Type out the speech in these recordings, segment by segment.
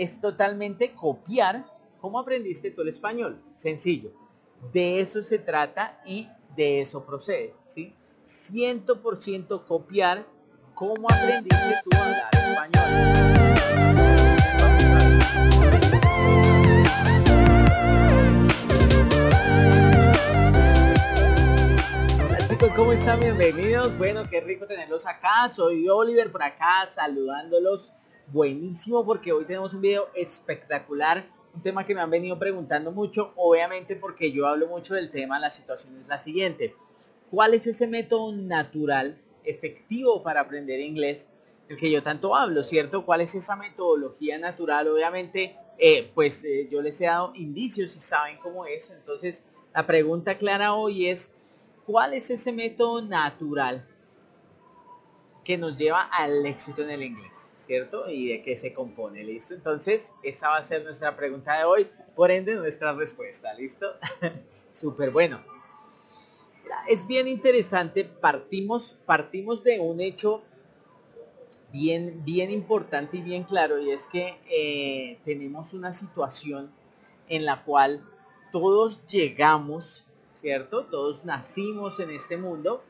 es totalmente copiar cómo aprendiste tú el español. Sencillo. De eso se trata y de eso procede. ¿sí? 100% copiar cómo aprendiste tú a hablar español. ¿cómo están? Bienvenidos. Bueno, qué rico tenerlos acá. Soy Oliver por acá saludándolos. Buenísimo porque hoy tenemos un video espectacular. Un tema que me han venido preguntando mucho, obviamente porque yo hablo mucho del tema, la situación es la siguiente. ¿Cuál es ese método natural, efectivo para aprender inglés? El que yo tanto hablo, ¿cierto? ¿Cuál es esa metodología natural? Obviamente, eh, pues eh, yo les he dado indicios y saben cómo es. Entonces, la pregunta clara hoy es, ¿cuál es ese método natural que nos lleva al éxito en el inglés? ¿Cierto? Y de qué se compone, ¿listo? Entonces, esa va a ser nuestra pregunta de hoy, por ende nuestra respuesta, ¿listo? Súper bueno. Es bien interesante, partimos, partimos de un hecho bien, bien importante y bien claro, y es que eh, tenemos una situación en la cual todos llegamos, ¿cierto? Todos nacimos en este mundo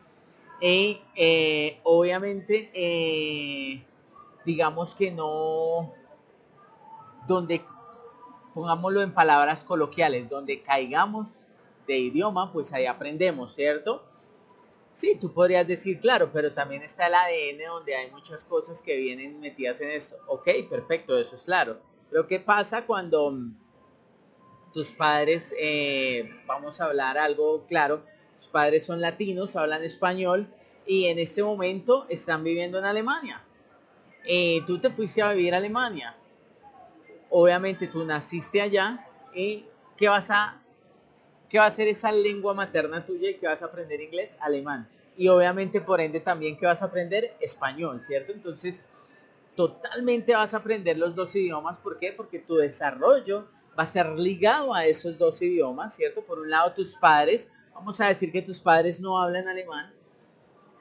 y eh, obviamente eh, digamos que no, donde, pongámoslo en palabras coloquiales, donde caigamos de idioma, pues ahí aprendemos, ¿cierto? Sí, tú podrías decir, claro, pero también está el ADN donde hay muchas cosas que vienen metidas en eso. Ok, perfecto, eso es claro. Pero ¿qué pasa cuando tus padres, eh, vamos a hablar algo claro, tus padres son latinos, hablan español y en este momento están viviendo en Alemania? Eh, tú te fuiste a vivir a Alemania. Obviamente tú naciste allá y ¿qué vas a ¿qué va a ser esa lengua materna tuya y que vas a aprender inglés? Alemán. Y obviamente por ende también que vas a aprender español, ¿cierto? Entonces, totalmente vas a aprender los dos idiomas. ¿Por qué? Porque tu desarrollo va a ser ligado a esos dos idiomas, ¿cierto? Por un lado tus padres, vamos a decir que tus padres no hablan alemán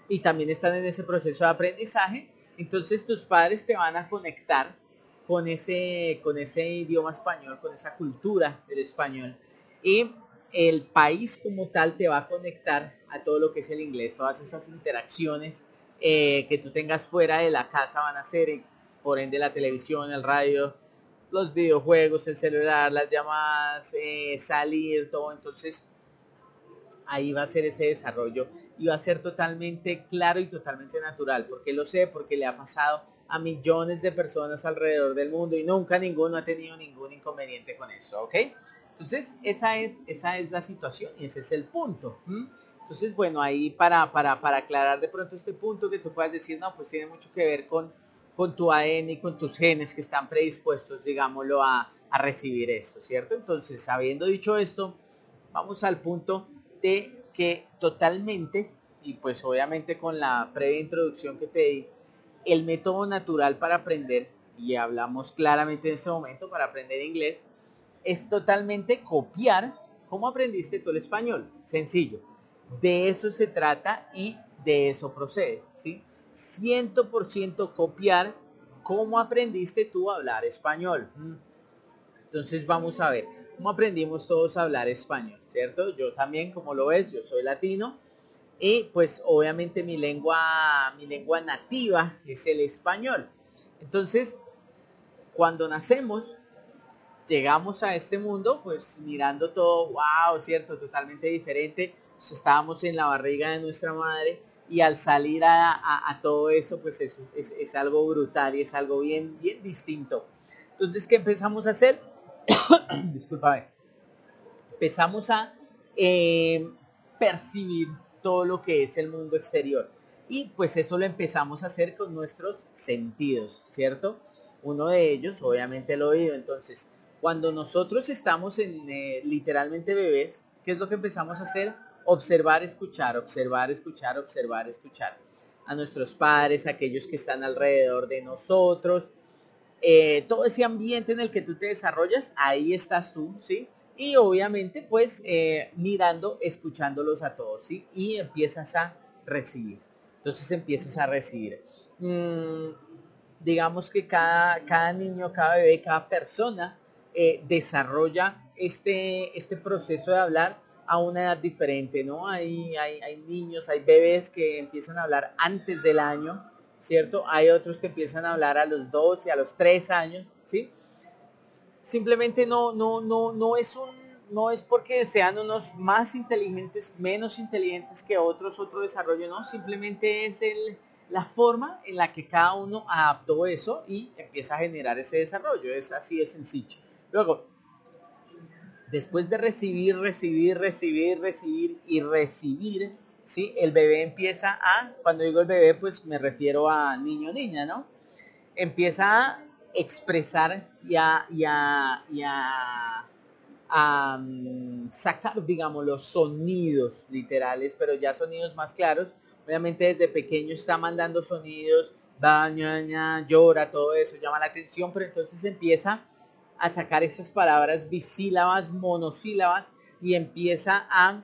y también están en ese proceso de aprendizaje, entonces tus padres te van a conectar con ese, con ese idioma español, con esa cultura del español. Y el país como tal te va a conectar a todo lo que es el inglés, todas esas interacciones eh, que tú tengas fuera de la casa van a ser, por ende la televisión, el radio, los videojuegos, el celular, las llamadas, eh, salir, todo. Entonces ahí va a ser ese desarrollo y va a ser totalmente claro y totalmente natural. Porque lo sé, porque le ha pasado a millones de personas alrededor del mundo y nunca ninguno ha tenido ningún inconveniente con eso, ¿ok? Entonces, esa es, esa es la situación y ese es el punto. Entonces, bueno, ahí para, para, para aclarar de pronto este punto que tú puedas decir, no, pues tiene mucho que ver con, con tu ADN y con tus genes que están predispuestos, digámoslo, a, a recibir esto, ¿cierto? Entonces, habiendo dicho esto, vamos al punto de que totalmente, y pues obviamente con la previa introducción que te di, el método natural para aprender, y hablamos claramente en este momento, para aprender inglés, es totalmente copiar cómo aprendiste tú el español. Sencillo. De eso se trata y de eso procede. ¿sí? 100% copiar cómo aprendiste tú a hablar español. Entonces vamos a ver cómo aprendimos todos a hablar español, ¿cierto? Yo también, como lo ves, yo soy latino y pues obviamente mi lengua, mi lengua nativa es el español. Entonces, cuando nacemos, llegamos a este mundo pues mirando todo, wow, cierto, totalmente diferente. Pues, estábamos en la barriga de nuestra madre y al salir a, todo eso pues es, es, algo brutal y es algo bien, bien distinto. Entonces, ¿qué empezamos a hacer? Disculpame. Empezamos a eh, percibir todo lo que es el mundo exterior. Y pues eso lo empezamos a hacer con nuestros sentidos, ¿cierto? Uno de ellos, obviamente, el oído. Entonces, cuando nosotros estamos en eh, literalmente bebés, ¿qué es lo que empezamos a hacer? Observar, escuchar, observar, escuchar, observar, escuchar. A nuestros padres, aquellos que están alrededor de nosotros. Eh, todo ese ambiente en el que tú te desarrollas, ahí estás tú, ¿sí? Y obviamente, pues, eh, mirando, escuchándolos a todos, ¿sí? Y empiezas a recibir. Entonces empiezas a recibir. Mm, digamos que cada, cada niño, cada bebé, cada persona eh, desarrolla este, este proceso de hablar a una edad diferente, ¿no? Hay, hay, hay, niños, hay bebés que empiezan a hablar antes del año, ¿cierto? Hay otros que empiezan a hablar a los 12, a los 3 años, ¿sí? Simplemente no, no, no, no es un, no es porque sean unos más inteligentes, menos inteligentes que otros, otro desarrollo, no, simplemente es el, la forma en la que cada uno adaptó eso y empieza a generar ese desarrollo, es así de sencillo. Luego, después de recibir, recibir, recibir, recibir y recibir, ¿sí? El bebé empieza a, cuando digo el bebé, pues me refiero a niño niña, ¿no? Empieza a expresar y a, y a, mm, sacar, digamos, los sonidos literales, pero ya sonidos más claros. Obviamente desde pequeño está mandando sonidos, baña, llora, todo eso llama la atención, pero entonces empieza a sacar estas palabras bisílabas, monosílabas y empieza a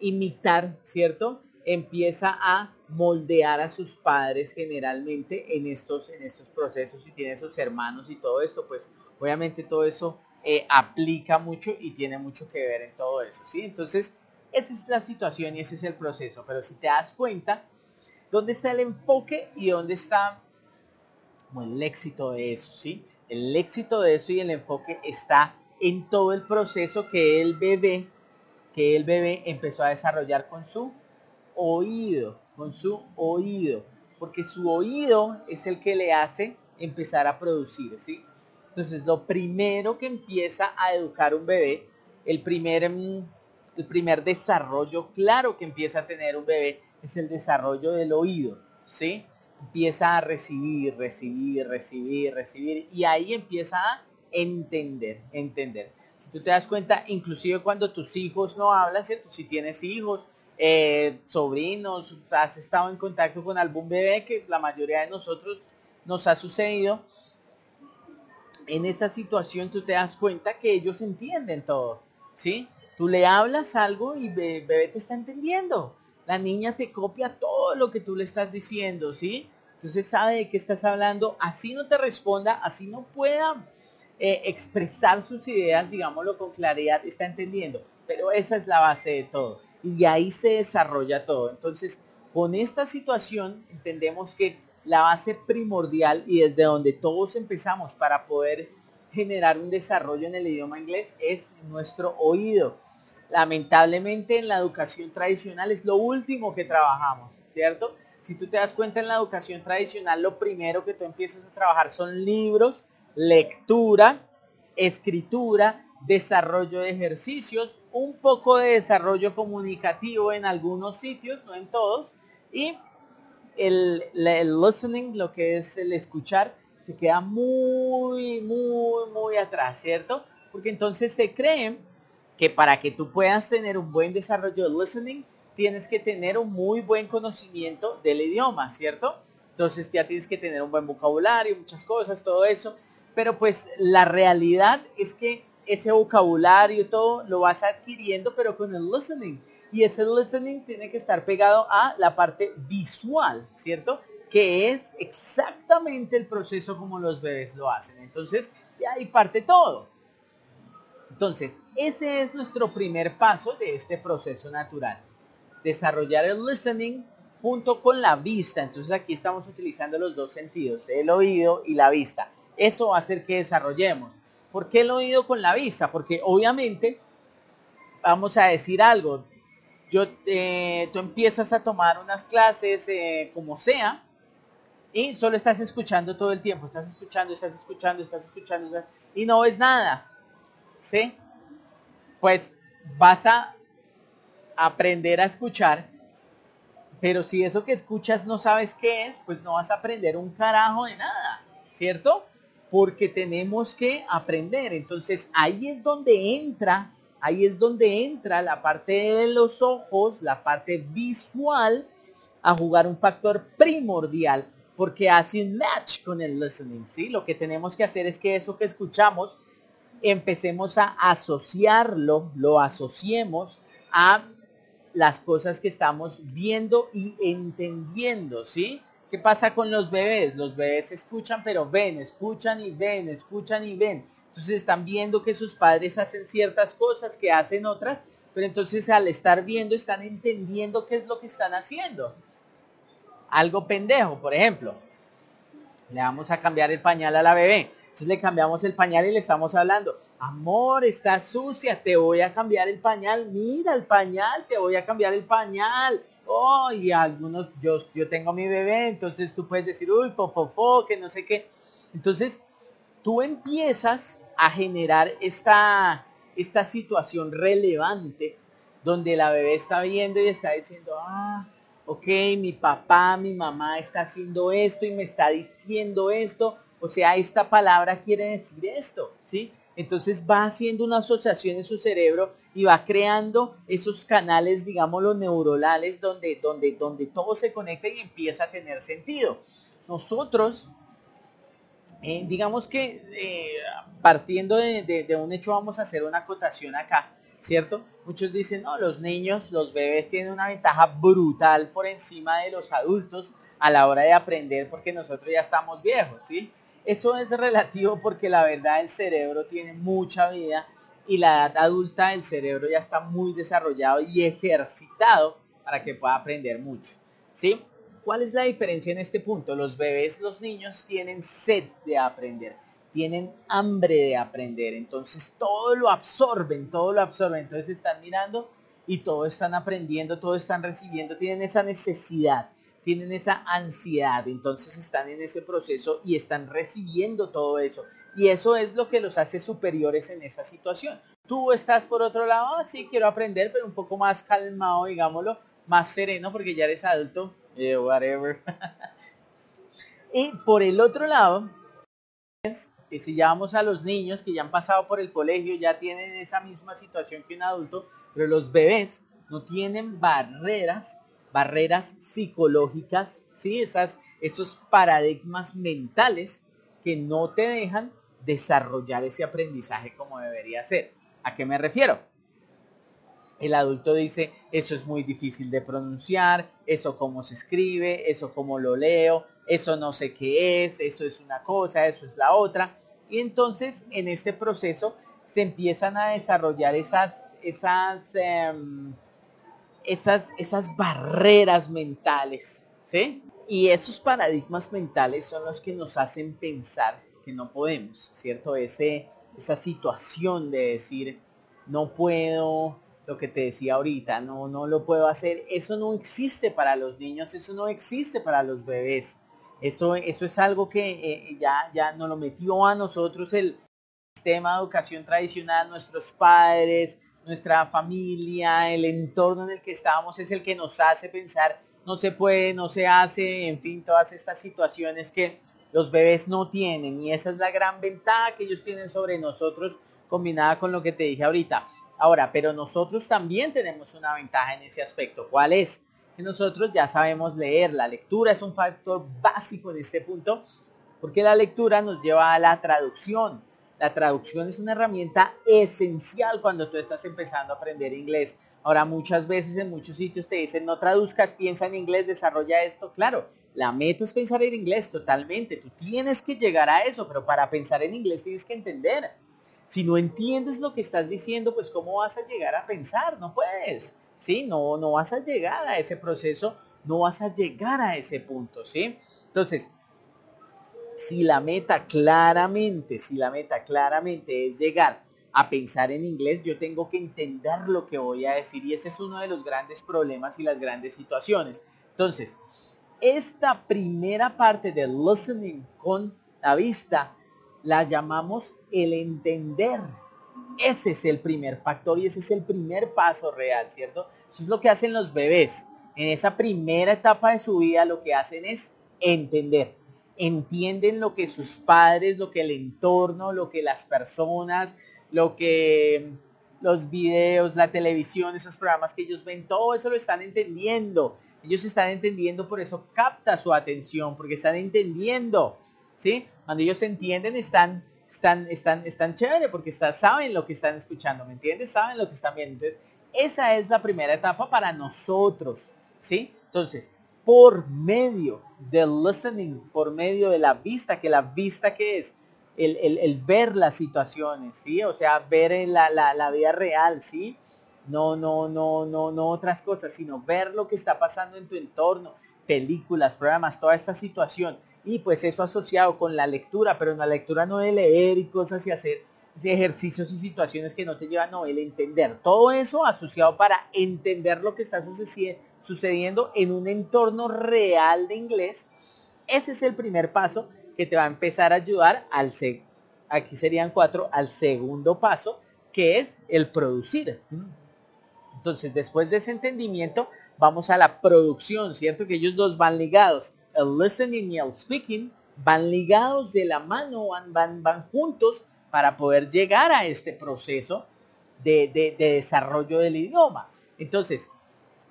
imitar, ¿cierto? Empieza a moldear a sus padres generalmente en estos, en estos procesos y tiene sus hermanos y todo esto, pues obviamente todo eso eh, aplica mucho y tiene mucho que ver en todo eso, ¿sí? Entonces, esa es la situación y ese es el proceso, pero si te das cuenta, ¿dónde está el enfoque y dónde está el éxito de eso, ¿sí? El éxito de eso y el enfoque está en todo el proceso que el bebé, que el bebé empezó a desarrollar con su oído, con su oído, porque su oído es el que le hace empezar a producir, ¿sí? Entonces, lo primero que empieza a educar un bebé, el primer, mm, el primer desarrollo claro que empieza a tener un bebé es el desarrollo del oído, ¿sí? empieza a recibir, recibir, recibir, recibir y ahí empieza a entender, entender. Si tú te das cuenta, inclusive cuando tus hijos no hablan, ¿cierto? Si tienes hijos, eh, sobrinos, has estado en contacto con algún bebé que la mayoría de nosotros nos ha sucedido, en esa situación tú te das cuenta que ellos entienden todo, ¿sí? Tú le hablas algo y el bebé te está entendiendo la niña te copia todo lo que tú le estás diciendo, ¿sí? Entonces sabe de qué estás hablando, así no te responda, así no pueda eh, expresar sus ideas, digámoslo con claridad, está entendiendo. Pero esa es la base de todo. Y ahí se desarrolla todo. Entonces, con esta situación entendemos que la base primordial y desde donde todos empezamos para poder generar un desarrollo en el idioma inglés es nuestro oído lamentablemente en la educación tradicional es lo último que trabajamos, ¿cierto? Si tú te das cuenta en la educación tradicional, lo primero que tú empiezas a trabajar son libros, lectura, escritura, desarrollo de ejercicios, un poco de desarrollo comunicativo en algunos sitios, no en todos, y el, listening, lo que es el escuchar, se queda muy, muy, muy atrás, ¿cierto? Porque entonces se creen que para que tú puedas tener un buen desarrollo de listening, tienes que tener un muy buen conocimiento del idioma, ¿cierto? Entonces ya tienes que tener un buen vocabulario, muchas cosas, todo eso. Pero pues la realidad es que ese vocabulario, todo lo vas adquiriendo, pero con el listening. Y ese listening tiene que estar pegado a la parte visual, ¿cierto? Que es exactamente el proceso como los bebés lo hacen. Entonces, de ahí parte todo. Entonces, ese es nuestro primer paso de este proceso natural. Desarrollar el listening junto con la vista. Entonces aquí estamos utilizando los dos sentidos, el oído y la vista. Eso va a hacer que desarrollemos. ¿Por qué el oído con la vista? Porque obviamente, vamos a decir algo, yo, eh, tú empiezas a tomar unas clases eh, como sea y solo estás escuchando todo el tiempo, estás escuchando, estás escuchando, estás escuchando y no ves nada. ¿sí? Pues vas a aprender a escuchar, pero si eso que escuchas no sabes qué es, pues no vas a aprender un carajo de nada, ¿cierto? Porque tenemos que aprender. Entonces ahí es donde entra, ahí es donde entra la parte de los ojos, la parte visual, a jugar un factor primordial, porque hace un match con el listening, ¿sí? Lo que tenemos que hacer es que eso que escuchamos empecemos a asociarlo, lo asociemos a las cosas que estamos viendo y entendiendo, ¿sí? ¿Qué pasa con los bebés? Los bebés escuchan, pero ven, escuchan y ven, escuchan y ven. Entonces están viendo que sus padres hacen ciertas cosas, que hacen otras, pero entonces al estar viendo están entendiendo qué es lo que están haciendo. Algo pendejo, por ejemplo. Le vamos a cambiar el pañal a la bebé. Entonces le cambiamos el pañal y le estamos hablando. Amor, está sucia, te voy a cambiar el pañal. Mira el pañal, te voy a cambiar el pañal. Oh, y algunos, yo, yo tengo mi bebé, entonces tú puedes decir, uy, po, que no sé qué. Entonces, tú empiezas a generar esta, esta situación relevante donde la bebé está viendo y está diciendo, ah, ok, mi papá, mi mamá está haciendo esto y me está diciendo esto, o sea, esta palabra quiere decir esto, ¿sí? Entonces va haciendo una asociación en su cerebro y va creando esos canales, digámoslo, neuronales donde, donde, donde todo se conecta y empieza a tener sentido. Nosotros eh, digamos que eh, partiendo de, un hecho vamos a hacer una acotación acá, ¿cierto? Muchos dicen, no, los niños, los bebés tienen una ventaja brutal por encima de los adultos a la hora de aprender porque nosotros ya estamos viejos, ¿sí? Eso es relativo porque la verdad el cerebro tiene mucha vida y la edad adulta el cerebro ya está muy desarrollado y ejercitado para que pueda aprender mucho, ¿sí? ¿Cuál es la diferencia en este punto? Los bebés, los niños tienen sed de aprender, tienen hambre de aprender, entonces todo lo absorben, todo lo absorben, entonces están mirando y todo están aprendiendo, todo están recibiendo, tienen esa necesidad, tienen esa ansiedad, entonces están en ese proceso y están recibiendo todo eso. Y eso es lo que los hace superiores en esa situación. Tú estás por otro lado, ah, sí, quiero aprender, pero un poco más calmado, digámoslo, más sereno porque ya eres adulto, whatever. y por el otro lado, es que si llevamos a los niños que ya han pasado por el colegio, ya tienen esa misma situación que un adulto, pero los bebés no tienen barreras, barreras psicológicas, ¿sí? Esas, esos paradigmas mentales que no te dejan desarrollar ese aprendizaje como debería ser. ¿A qué me refiero? El adulto dice, eso es muy difícil de pronunciar, eso cómo se escribe, eso cómo lo leo, eso no sé qué es, eso es una cosa, eso es la otra. Y entonces en este proceso se empiezan a desarrollar esas, esas, em, esas, esas barreras mentales, ¿sí? Y esos paradigmas mentales son los que nos hacen pensar que no podemos, ¿cierto? Ese, esa situación de decir, no puedo, lo que te decía ahorita, no, no lo puedo hacer. Eso no existe para los niños, eso no existe para los bebés. Eso, eso es algo que eh, ya, ya nos lo metió a nosotros el sistema de educación tradicional, nuestros padres, nuestra familia, el entorno en el que estamos es el que nos hace pensar no se puede, no se hace, en fin, todas estas situaciones que los bebés no tienen y esa es la gran ventaja que ellos tienen sobre nosotros combinada con lo que te dije ahorita. Ahora, pero nosotros también tenemos una ventaja en ese aspecto. ¿Cuál es? Que nosotros ya sabemos leer. La lectura es un factor básico en este punto porque la lectura nos lleva a la traducción. La traducción es una herramienta esencial cuando tú estás empezando a aprender inglés. Ahora, muchas veces en muchos sitios te dicen, no traduzcas, piensa en inglés, desarrolla esto. Claro, la meta es pensar en inglés totalmente. Tú tienes que llegar a eso, pero para pensar en inglés tienes que entender. Si no entiendes lo que estás diciendo, pues ¿cómo vas a llegar a pensar? No puedes, ¿sí? No, no vas a llegar a ese proceso, no vas a llegar a ese punto, ¿sí? Entonces, si la meta claramente, si la meta claramente es llegar a pensar en inglés, yo tengo que entender lo que voy a decir y ese es uno de los grandes problemas y las grandes situaciones. Entonces, esta primera parte del listening con la vista la llamamos el entender. Ese es el primer factor y ese es el primer paso real, ¿cierto? Eso es lo que hacen los bebés. En esa primera etapa de su vida lo que hacen es entender. Entienden lo que sus padres, lo que el entorno, lo que las personas, lo que los videos, la televisión, esos programas que ellos ven, todo eso lo están entendiendo. Ellos están entendiendo, por eso capta su atención, porque están entendiendo. ¿sí? Cuando ellos entienden, están, están, están, están chévere porque está, saben lo que están escuchando, ¿me entiendes? Saben lo que están viendo. Entonces, esa es la primera etapa para nosotros, ¿sí? Entonces, por medio del listening, por medio de la vista, que la vista que es el, ver las situaciones, ¿sí? O sea, ver la, la, la vida real, ¿sí? No, no, no, no, no otras cosas, sino ver lo que está pasando en tu entorno, películas, programas, toda esta situación. Y pues eso asociado con la lectura, pero en la lectura no de leer y cosas y hacer ejercicios y situaciones que no te llevan, no, el entender. Todo eso asociado para entender lo que está sucediendo en un entorno real de inglés. Ese es el primer paso que te va a empezar a ayudar al, aquí serían cuatro, al segundo paso, que es el producir. Entonces, después de ese entendimiento, vamos a la producción, ¿cierto? Que ellos dos van ligados. El listening y el speaking van ligados de la mano, van, van, van juntos para poder llegar a este proceso de, de desarrollo del idioma. Entonces,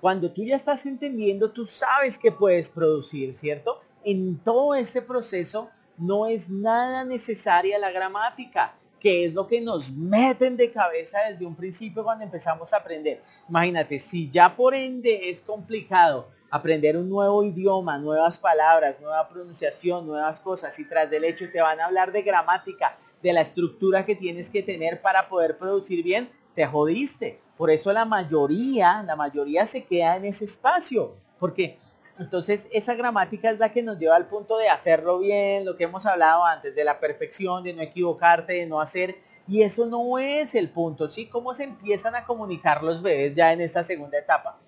cuando tú ya estás entendiendo, tú sabes que puedes producir, ¿cierto? En todo este proceso no es nada necesaria la gramática, que es lo que nos meten de cabeza desde un principio cuando empezamos a aprender. Imagínate, si ya por ende es complicado aprender un nuevo idioma, nuevas palabras, nueva pronunciación, nuevas cosas, y tras del hecho te van a hablar de gramática, de la estructura que tienes que tener para poder producir bien, te jodiste. Por eso la mayoría, la mayoría se queda en ese espacio, porque entonces, esa gramática es la que nos lleva al punto de hacerlo bien, lo que hemos hablado antes, de la perfección, de no equivocarte, de no hacer. Y eso no es el punto, ¿sí? ¿Cómo se empiezan a comunicar los bebés ya en esta segunda etapa?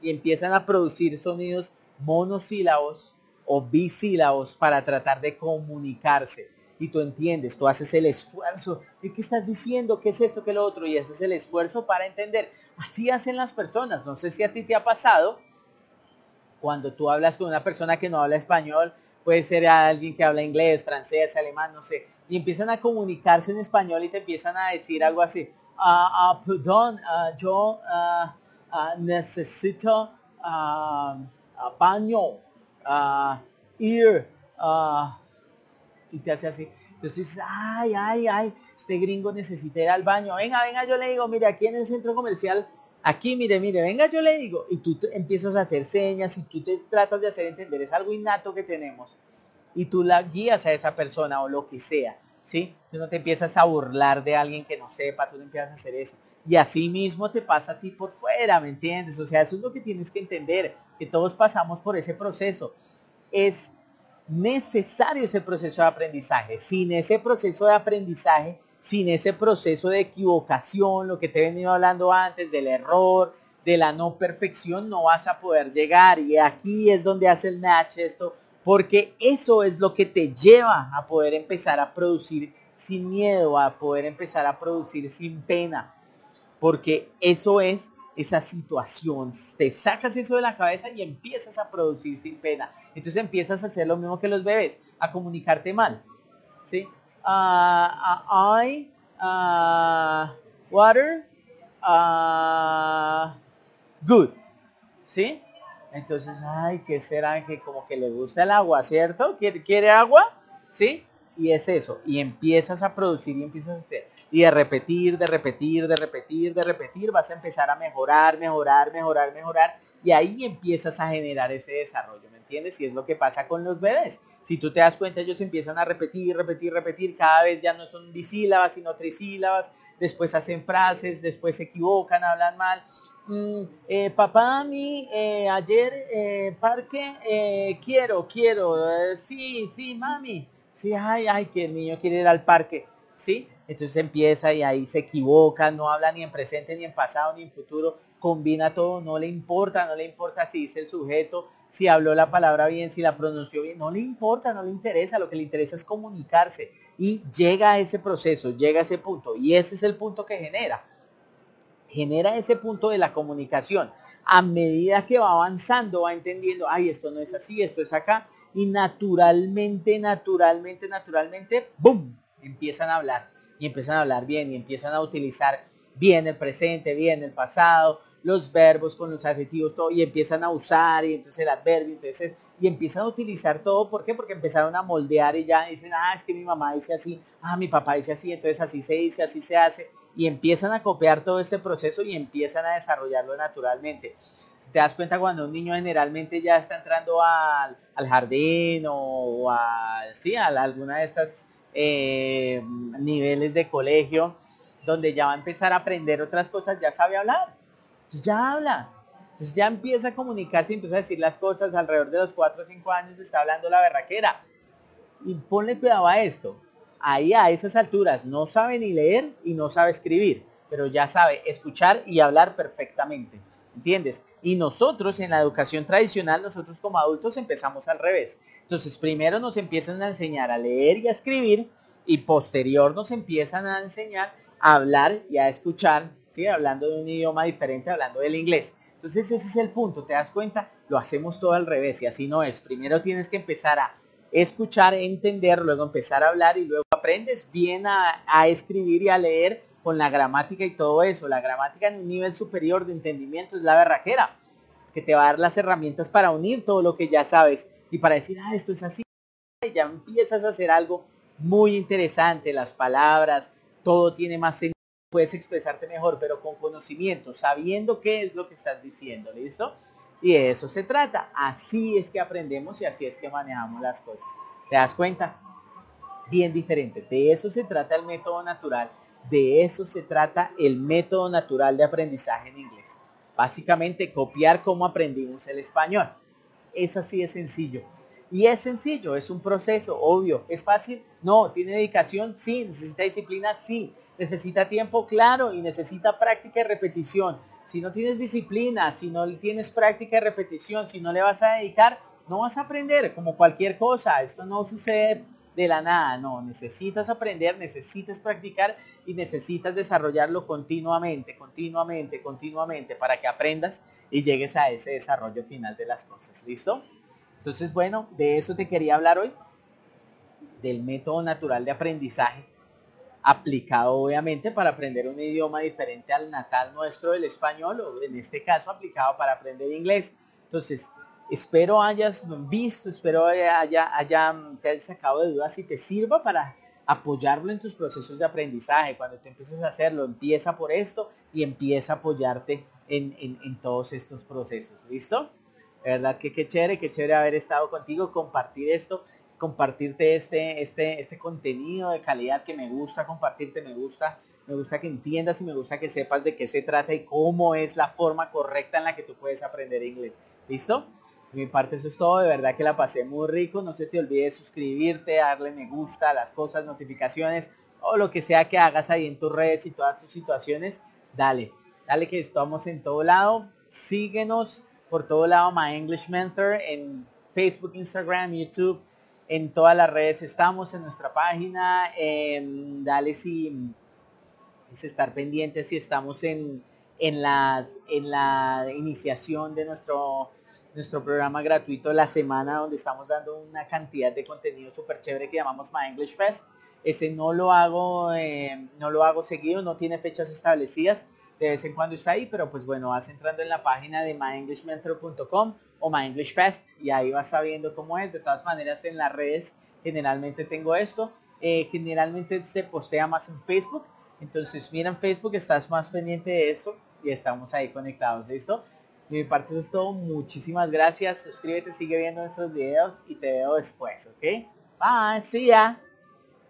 Y empiezan a producir sonidos monosílabos o bisílabos para tratar de comunicarse y tú entiendes, tú haces el esfuerzo. ¿Y qué estás diciendo? ¿Qué es esto? ¿Qué es lo otro? Y haces el esfuerzo para entender. Así hacen las personas. No sé si a ti te ha pasado cuando tú hablas con una persona que no habla español, puede ser alguien que habla inglés, francés, alemán, no sé, y empiezan a comunicarse en español y te empiezan a decir algo así. Ah, ah perdón, ah, yo ah, necesito baño, ir, y te hace así. Entonces dices, ay, ay, ay, este gringo necesita ir al baño. Venga, venga, yo le digo, mire, aquí en el centro comercial, aquí, mire, mire, venga, yo le digo. Y tú empiezas a hacer señas y tú te tratas de hacer entender. Es algo innato que tenemos. Y tú la guías a esa persona o lo que sea. ¿Sí? Tú no te empiezas a burlar de alguien que no sepa, tú no empiezas a hacer eso. Y así mismo te pasa a ti por fuera, ¿me entiendes? O sea, eso es lo que tienes que entender, que todos pasamos por ese proceso. Es necesario ese proceso de aprendizaje. Sin ese proceso de aprendizaje, sin ese proceso de equivocación, lo que te he venido hablando antes, del error, de la no perfección, no vas a poder llegar. Y aquí es donde hace el Natch esto, porque eso es lo que te lleva a poder empezar a producir sin miedo, a poder empezar a producir sin pena. Porque eso es esa situación, te sacas eso de la cabeza y empiezas a producir sin pena. Entonces empiezas a hacer lo mismo que los bebés, a comunicarte mal. ¿Sí? Uh, I, uh, water, uh, good. ¿Sí? Entonces, ay, ¿qué será? Que como que le gusta el agua, ¿cierto? ¿Quiere, quiere agua? ¿Sí? Y es eso. Y empiezas a producir y empiezas a hacer y de repetir, de repetir, de repetir, de repetir, vas a empezar a mejorar, mejorar, mejorar, mejorar y ahí empiezas a generar ese desarrollo, ¿me entiendes? Y es lo que pasa con los bebés. Si tú te das cuenta, ellos empiezan a repetir, repetir, repetir, cada vez ya no son bisílabas, sino trisílabas, después hacen frases, después se equivocan, hablan mal. Mm, eh, papá, a mí, eh, ayer, eh, parque, quiero, quiero, sí, sí, mami, sí, ay, ay, que el niño quiere ir al parque, ¿sí? Entonces empieza y ahí se equivoca, no habla ni en presente, ni en pasado, ni en futuro, combina todo, no le importa, no le importa si dice el sujeto, si habló la palabra bien, si la pronunció bien, no le importa, no le interesa, lo que le interesa es comunicarse y llega a ese proceso, llega a ese punto y ese es el punto que genera. Genera ese punto de la comunicación. A medida que va avanzando, va entendiendo, ay, esto no es así, esto es acá, y naturalmente, naturalmente, naturalmente, ¡boom! Empiezan a hablar y empiezan a hablar bien y empiezan a utilizar bien el presente, bien el pasado, los verbos, con los adjetivos, todo, y empiezan a usar, y entonces el adverbio, entonces, y empiezan a utilizar todo, ¿por qué? Porque empezaron a moldear y ya dicen, ah, es que mi mamá dice así, ah, mi papá dice así, entonces así se dice, así se hace, y empiezan a copiar todo este proceso y empiezan a desarrollarlo naturalmente. Si te das cuenta cuando un niño generalmente ya está entrando al, jardín o a, sí, a alguna de estas eh, niveles de colegio, donde ya va a empezar a aprender otras cosas, ya sabe hablar ya habla. Entonces ya empieza a comunicarse empieza a decir las cosas alrededor de los 4 o 5 años, está hablando la berraquera. Y ponle cuidado a esto. Ahí a esas alturas no sabe ni leer y no sabe escribir, pero ya sabe escuchar y hablar perfectamente. ¿Entiendes? Y nosotros en la educación tradicional, nosotros como adultos empezamos al revés. Entonces primero nos empiezan a enseñar a leer y a escribir y posterior nos empiezan a enseñar a hablar y a escuchar ¿sí? Hablando de un idioma diferente, hablando del inglés. Entonces ese es el punto, ¿te das cuenta? Lo hacemos todo al revés y así no es. Primero tienes que empezar a escuchar, entender, luego empezar a hablar y luego aprendes bien a, a escribir y a leer con la gramática y todo eso. La gramática en un nivel superior de entendimiento es la berraquera, que te va a dar las herramientas para unir todo lo que ya sabes y para decir, ah, esto es así. Y ya empiezas a hacer algo muy interesante, las palabras, todo tiene más sentido puedes expresarte mejor, pero con conocimiento, sabiendo qué es lo que estás diciendo, ¿listo? Y de eso se trata. Así es que aprendemos y así es que manejamos las cosas. ¿Te das cuenta? Bien diferente. De eso se trata el método natural. De eso se trata el método natural de aprendizaje en inglés. Básicamente copiar cómo aprendimos el español. Es así de sencillo. Y es sencillo, es un proceso, obvio. ¿Es fácil? No. ¿Tiene dedicación? Sí. ¿Necesita disciplina? Sí necesita tiempo claro y necesita práctica y repetición. Si no tienes disciplina, si no tienes práctica y repetición, si no le vas a dedicar, no vas a aprender como cualquier cosa. Esto no sucede de la nada, no, necesitas aprender, necesitas practicar y necesitas desarrollarlo continuamente, continuamente, continuamente para que aprendas y llegues a ese desarrollo final de las cosas. ¿Listo? Entonces, bueno, de eso te quería hablar hoy, del método natural de aprendizaje aplicado obviamente para aprender un idioma diferente al natal nuestro del español o en este caso aplicado para aprender inglés. Entonces, espero hayas visto, espero haya, haya te hayas sacado de dudas y te sirva para apoyarlo en tus procesos de aprendizaje. Cuando te empieces a hacerlo, empieza por esto y empieza a apoyarte en, en todos estos procesos. ¿Listo? verdad que qué chévere, qué chévere haber estado contigo, compartir esto compartirte este, este, este contenido de calidad que me gusta compartirte, me gusta, me gusta que entiendas y me gusta que sepas de qué se trata y cómo es la forma correcta en la que tú puedes aprender inglés. ¿Listo? Mi parte eso es todo, de verdad que la pasé muy rico, no se te olvide suscribirte, darle me gusta, las cosas, notificaciones o lo que sea que hagas ahí en tus redes y todas tus situaciones, dale, dale que estamos en todo lado, síguenos por todo lado My English Mentor en Facebook, Instagram, YouTube, en todas las redes estamos, en nuestra página. dale si es estar pendiente si estamos en, en, las, en la iniciación de nuestro, nuestro programa gratuito la semana donde estamos dando una cantidad de contenido súper chévere que llamamos My English Fest. Ese no lo hago, em, no lo hago seguido, no tiene fechas establecidas. De vez en cuando está ahí, pero pues bueno, vas entrando en la página de myenglishmentor.com o My English Fest y ahí vas sabiendo cómo es. De todas maneras en las redes generalmente tengo esto. Eh, generalmente se postea más en Facebook. Entonces mira en Facebook, estás más pendiente de eso y estamos ahí conectados. ¿Listo? De mi parte eso es todo. Muchísimas gracias. Suscríbete, sigue viendo nuestros videos y te veo después. ¿Ok? Bye. See ya.